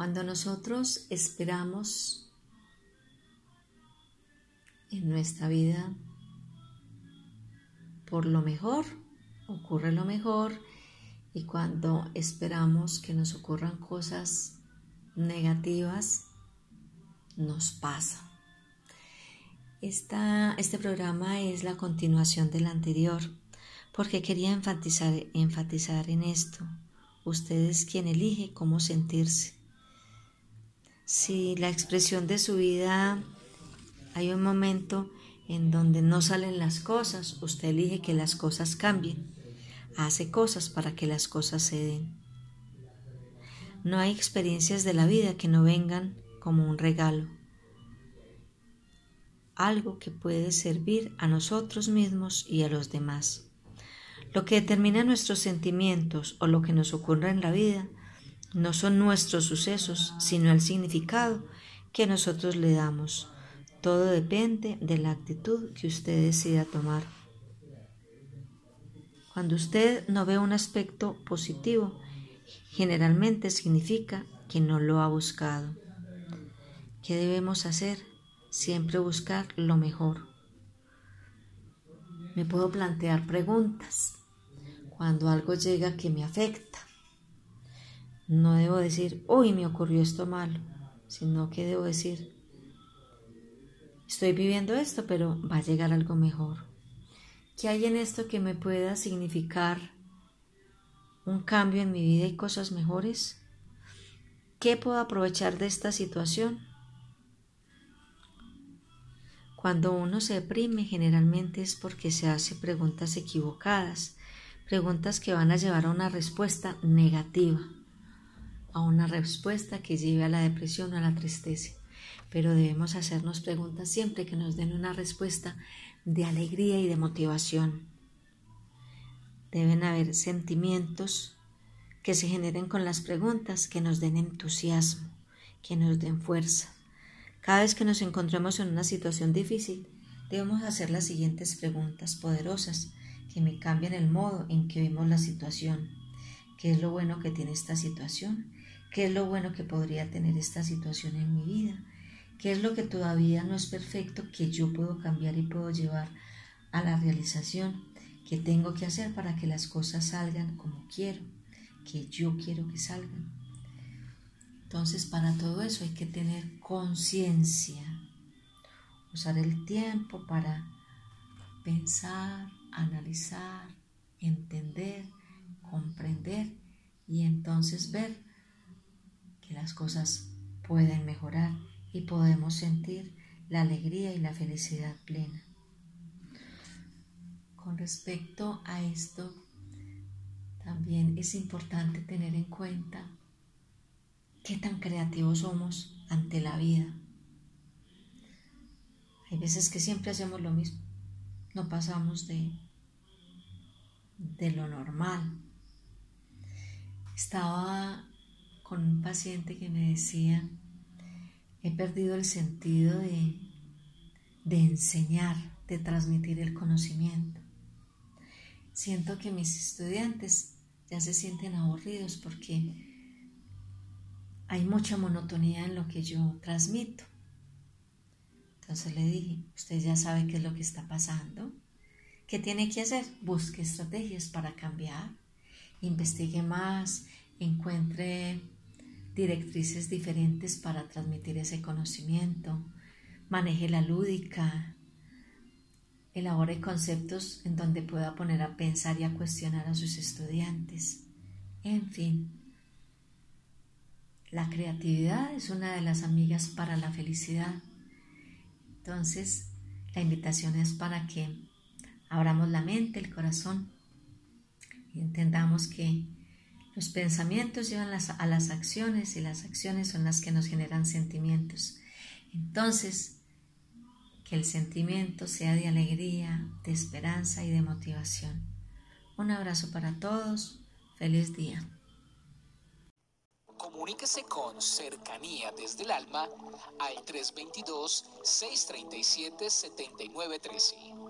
Cuando nosotros esperamos en nuestra vida por lo mejor, ocurre lo mejor y cuando esperamos que nos ocurran cosas negativas, nos pasa. este programa es la continuación del anterior porque quería enfatizar, enfatizar en esto. Usted es quien elige cómo sentirse. Si la expresión de su vida hay un momento en donde no salen las cosas, usted elige que las cosas cambien, hace cosas para que las cosas se den. No hay experiencias de la vida que no vengan como un regalo, algo que puede servir a nosotros mismos y a los demás. Lo que determina nuestros sentimientos o lo que nos ocurre en la vida no son nuestros sucesos, sino el significado que nosotros le damos. Todo depende de la actitud que usted decida tomar. Cuando usted no ve un aspecto positivo, generalmente significa que no lo ha buscado. ¿Qué debemos hacer? Siempre buscar lo mejor. Me puedo plantear preguntas cuando algo llega que me afecta. No debo decir, hoy me ocurrió esto malo, sino que debo decir, estoy viviendo esto, pero va a llegar algo mejor. ¿Qué hay en esto que me pueda significar un cambio en mi vida y cosas mejores? ¿Qué puedo aprovechar de esta situación? Cuando uno se deprime generalmente es porque se hace preguntas equivocadas, preguntas que van a llevar a una respuesta negativa, a una respuesta que lleve a la depresión o a la tristeza. Pero debemos hacernos preguntas siempre que nos den una respuesta de alegría y de motivación. Deben haber sentimientos que se generen con las preguntas que nos den entusiasmo, que nos den fuerza. Cada vez que nos encontremos en una situación difícil, debemos hacer las siguientes preguntas poderosas que me cambian el modo en que vemos la situación. ¿Qué es lo bueno que tiene esta situación? ¿Qué es lo bueno que podría tener esta situación en mi vida? ¿Qué es lo que todavía no es perfecto que yo puedo cambiar y puedo llevar a la realización? ¿Qué tengo que hacer para que las cosas salgan como quiero? Que yo quiero que salgan. Entonces, para todo eso hay que tener conciencia, usar el tiempo para pensar, analizar, entender, comprender y entonces ver que las cosas pueden mejorar y podemos sentir la alegría y la felicidad plena. Con respecto a esto, también es importante tener en cuenta qué tan creativos somos ante la vida. Hay veces que siempre hacemos lo mismo, no pasamos de, de lo normal. Estaba con un paciente que me decía, he perdido el sentido de, de enseñar, de transmitir el conocimiento. Siento que mis estudiantes ya se sienten aburridos porque hay mucha monotonía en lo que yo transmito. Entonces le dije, usted ya sabe qué es lo que está pasando. ¿Qué tiene que hacer? Busque estrategias para cambiar, investigue más, encuentre directrices diferentes para transmitir ese conocimiento, maneje la lúdica, elabore conceptos en donde pueda poner a pensar y a cuestionar a sus estudiantes. En fin, la creatividad es una de las amigas para la felicidad. Entonces, la invitación es para que abramos la mente, el corazón y entendamos que Los pensamientos llevan a las acciones y las acciones son las que nos generan sentimientos. Entonces, que el sentimiento sea de alegría, de esperanza y de motivación. Un abrazo para todos. Feliz día. Comuníquese con cercanía desde el alma al 322-637-7913.